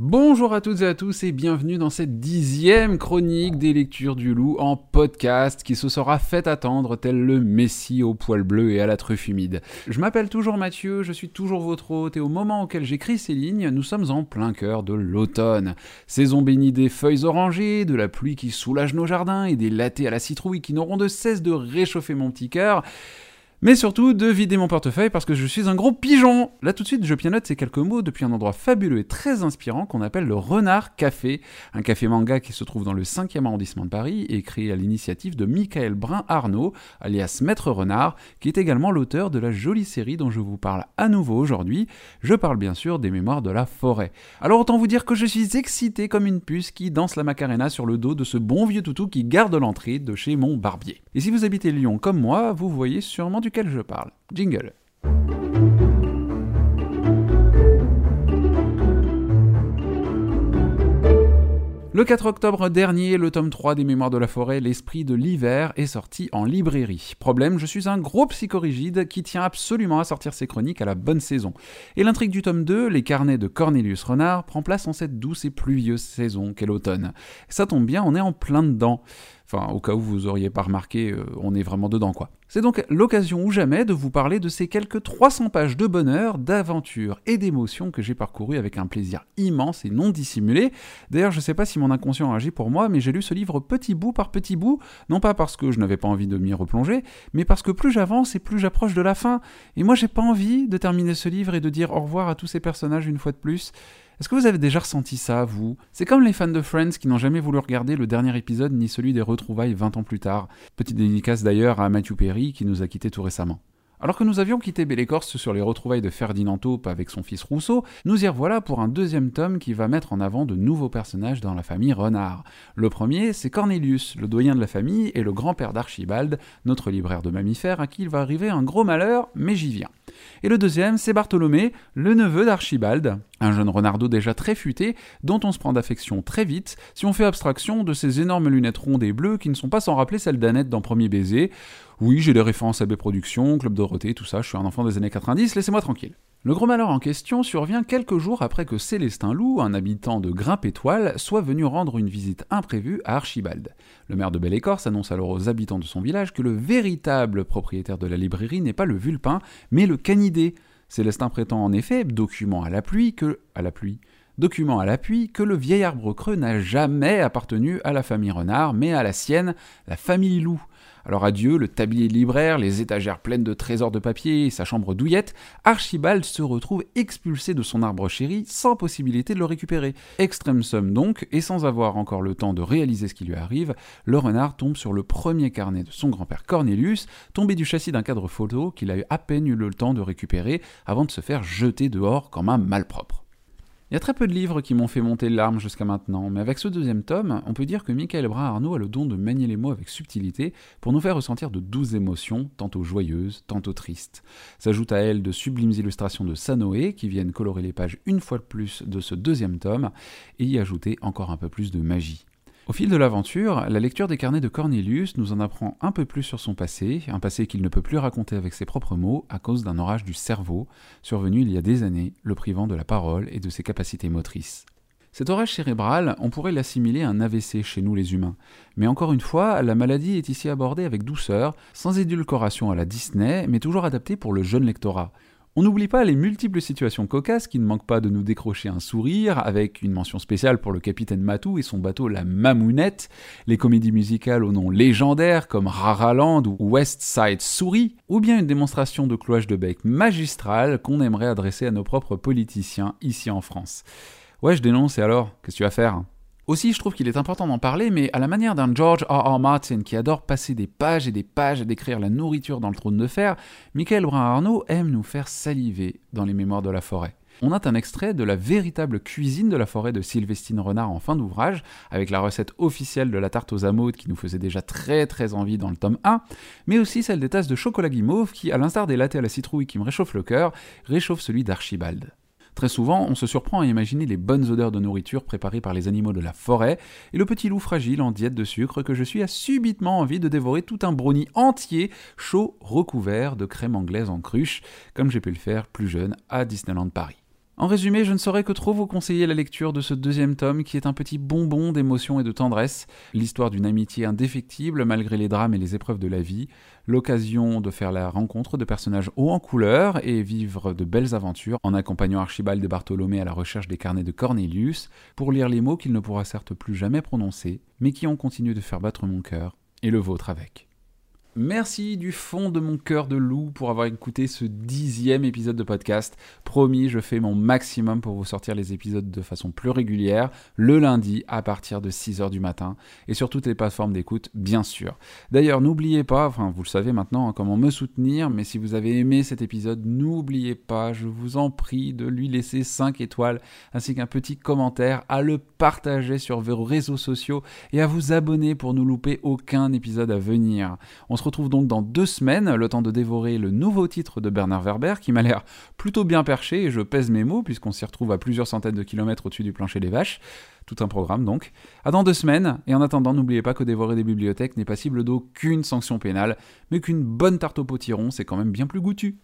Bonjour à toutes et à tous et bienvenue dans cette dixième chronique des lectures du loup en podcast qui se sera fait attendre tel le messie au poil bleu et à la truffe humide. Je m'appelle toujours Mathieu, je suis toujours votre hôte et au moment auquel j'écris ces lignes, nous sommes en plein cœur de l'automne. Saison bénie des feuilles orangées, de la pluie qui soulage nos jardins et des lattés à la citrouille qui n'auront de cesse de réchauffer mon petit cœur mais surtout de vider mon portefeuille parce que je suis un gros pigeon. Là tout de suite, je pianote ces quelques mots depuis un endroit fabuleux et très inspirant qu'on appelle le Renard Café, un café manga qui se trouve dans le 5e arrondissement de Paris et créé à l'initiative de Michael Brun Arnaud, alias Maître Renard, qui est également l'auteur de la jolie série dont je vous parle à nouveau aujourd'hui. Je parle bien sûr des Mémoires de la forêt. Alors autant vous dire que je suis excité comme une puce qui danse la macarena sur le dos de ce bon vieux toutou qui garde l'entrée de chez mon barbier. Et si vous habitez Lyon comme moi, vous voyez sûrement du duquel je parle. Jingle. Le 4 octobre dernier, le tome 3 des Mémoires de la forêt, L'esprit de l'hiver, est sorti en librairie. Problème, je suis un gros psychorigide qui tient absolument à sortir ses chroniques à la bonne saison. Et l'intrigue du tome 2, Les carnets de Cornelius Renard, prend place en cette douce et pluvieuse saison qu'est l'automne. Ça tombe bien, on est en plein dedans. Enfin, au cas où vous auriez pas remarqué, euh, on est vraiment dedans quoi. C'est donc l'occasion ou jamais de vous parler de ces quelques 300 pages de bonheur, d'aventure et d'émotion que j'ai parcouru avec un plaisir immense et non dissimulé. D'ailleurs, je sais pas si mon inconscient agit pour moi, mais j'ai lu ce livre petit bout par petit bout, non pas parce que je n'avais pas envie de m'y replonger, mais parce que plus j'avance et plus j'approche de la fin. Et moi, j'ai pas envie de terminer ce livre et de dire au revoir à tous ces personnages une fois de plus. Est-ce que vous avez déjà ressenti ça, vous? C'est comme les fans de Friends qui n'ont jamais voulu regarder le dernier épisode ni celui des retrouvailles 20 ans plus tard. Petite dédicace d'ailleurs à Matthew Perry qui nous a quittés tout récemment. Alors que nous avions quitté Bellécorce sur les retrouvailles de Ferdinand Taupe avec son fils Rousseau, nous y revoilà pour un deuxième tome qui va mettre en avant de nouveaux personnages dans la famille Renard. Le premier, c'est Cornelius, le doyen de la famille et le grand-père d'Archibald, notre libraire de mammifères à qui il va arriver un gros malheur, mais j'y viens. Et le deuxième, c'est Bartholomé, le neveu d'Archibald, un jeune renardeau déjà très futé, dont on se prend d'affection très vite, si on fait abstraction de ces énormes lunettes rondes et bleues qui ne sont pas sans rappeler celles d'Annette dans Premier Baiser. Oui, j'ai des références à B Productions, Club Dorothée, tout ça, je suis un enfant des années 90, laissez-moi tranquille. Le gros malheur en question survient quelques jours après que Célestin Loup, un habitant de Grimpe-Étoile, soit venu rendre une visite imprévue à Archibald. Le maire de Belle-Écorce annonce alors aux habitants de son village que le véritable propriétaire de la librairie n'est pas le vulpin, mais le canidé. Célestin prétend en effet, document à la pluie, que. à la pluie. Document à l'appui que le vieil arbre creux n'a jamais appartenu à la famille Renard, mais à la sienne, la famille Loup. Alors adieu, le tablier libraire, les étagères pleines de trésors de papier et sa chambre douillette, Archibald se retrouve expulsé de son arbre chéri sans possibilité de le récupérer. Extrême somme donc, et sans avoir encore le temps de réaliser ce qui lui arrive, le renard tombe sur le premier carnet de son grand-père Cornelius, tombé du châssis d'un cadre photo qu'il a eu à peine eu le temps de récupérer avant de se faire jeter dehors comme un malpropre. Il y a très peu de livres qui m'ont fait monter larmes jusqu'à maintenant, mais avec ce deuxième tome, on peut dire que Michael Brun Arnaud a le don de manier les mots avec subtilité pour nous faire ressentir de douces émotions, tantôt joyeuses, tantôt tristes. S'ajoutent à elles de sublimes illustrations de Sanoé qui viennent colorer les pages une fois de plus de ce deuxième tome et y ajouter encore un peu plus de magie. Au fil de l'aventure, la lecture des carnets de Cornelius nous en apprend un peu plus sur son passé, un passé qu'il ne peut plus raconter avec ses propres mots à cause d'un orage du cerveau, survenu il y a des années, le privant de la parole et de ses capacités motrices. Cet orage cérébral, on pourrait l'assimiler à un AVC chez nous les humains. Mais encore une fois, la maladie est ici abordée avec douceur, sans édulcoration à la Disney, mais toujours adaptée pour le jeune lectorat. On n'oublie pas les multiples situations cocasses qui ne manquent pas de nous décrocher un sourire, avec une mention spéciale pour le capitaine Matou et son bateau La Mamounette, les comédies musicales au nom légendaire comme Raraland ou West Side Souris, ou bien une démonstration de cloche de bec magistrale qu'on aimerait adresser à nos propres politiciens ici en France. Ouais, je dénonce et alors Qu'est-ce que tu vas faire? Aussi, je trouve qu'il est important d'en parler, mais à la manière d'un George R. R. Martin qui adore passer des pages et des pages à décrire la nourriture dans le trône de fer, Michael Brun Arnaud aime nous faire saliver dans les mémoires de la forêt. On a un extrait de la véritable cuisine de la forêt de Sylvestine Renard en fin d'ouvrage, avec la recette officielle de la tarte aux amours qui nous faisait déjà très très envie dans le tome 1, mais aussi celle des tasses de chocolat guimauve qui, à l'instar des latés à la citrouille qui me réchauffent le cœur, réchauffe celui d'Archibald. Très souvent, on se surprend à imaginer les bonnes odeurs de nourriture préparées par les animaux de la forêt, et le petit loup fragile en diète de sucre que je suis a subitement envie de dévorer tout un brownie entier, chaud, recouvert de crème anglaise en cruche, comme j'ai pu le faire plus jeune à Disneyland Paris. En résumé, je ne saurais que trop vous conseiller la lecture de ce deuxième tome qui est un petit bonbon d'émotion et de tendresse, l'histoire d'une amitié indéfectible malgré les drames et les épreuves de la vie, l'occasion de faire la rencontre de personnages hauts en couleur et vivre de belles aventures en accompagnant Archibald de Bartholomé à la recherche des carnets de Cornelius pour lire les mots qu'il ne pourra certes plus jamais prononcer, mais qui ont continué de faire battre mon cœur et le vôtre avec. Merci du fond de mon cœur de loup pour avoir écouté ce dixième épisode de podcast. Promis, je fais mon maximum pour vous sortir les épisodes de façon plus régulière, le lundi à partir de 6h du matin, et sur toutes les plateformes d'écoute, bien sûr. D'ailleurs, n'oubliez pas, enfin vous le savez maintenant, hein, comment me soutenir, mais si vous avez aimé cet épisode, n'oubliez pas, je vous en prie, de lui laisser 5 étoiles, ainsi qu'un petit commentaire, à le partager sur vos réseaux sociaux, et à vous abonner pour ne louper aucun épisode à venir. Retrouve donc dans deux semaines, le temps de dévorer le nouveau titre de Bernard Werber, qui m'a l'air plutôt bien perché, et je pèse mes mots, puisqu'on s'y retrouve à plusieurs centaines de kilomètres au-dessus du plancher des vaches. Tout un programme donc. À dans deux semaines, et en attendant, n'oubliez pas que dévorer des bibliothèques n'est passible d'aucune sanction pénale, mais qu'une bonne tarte au potiron, c'est quand même bien plus goûtu.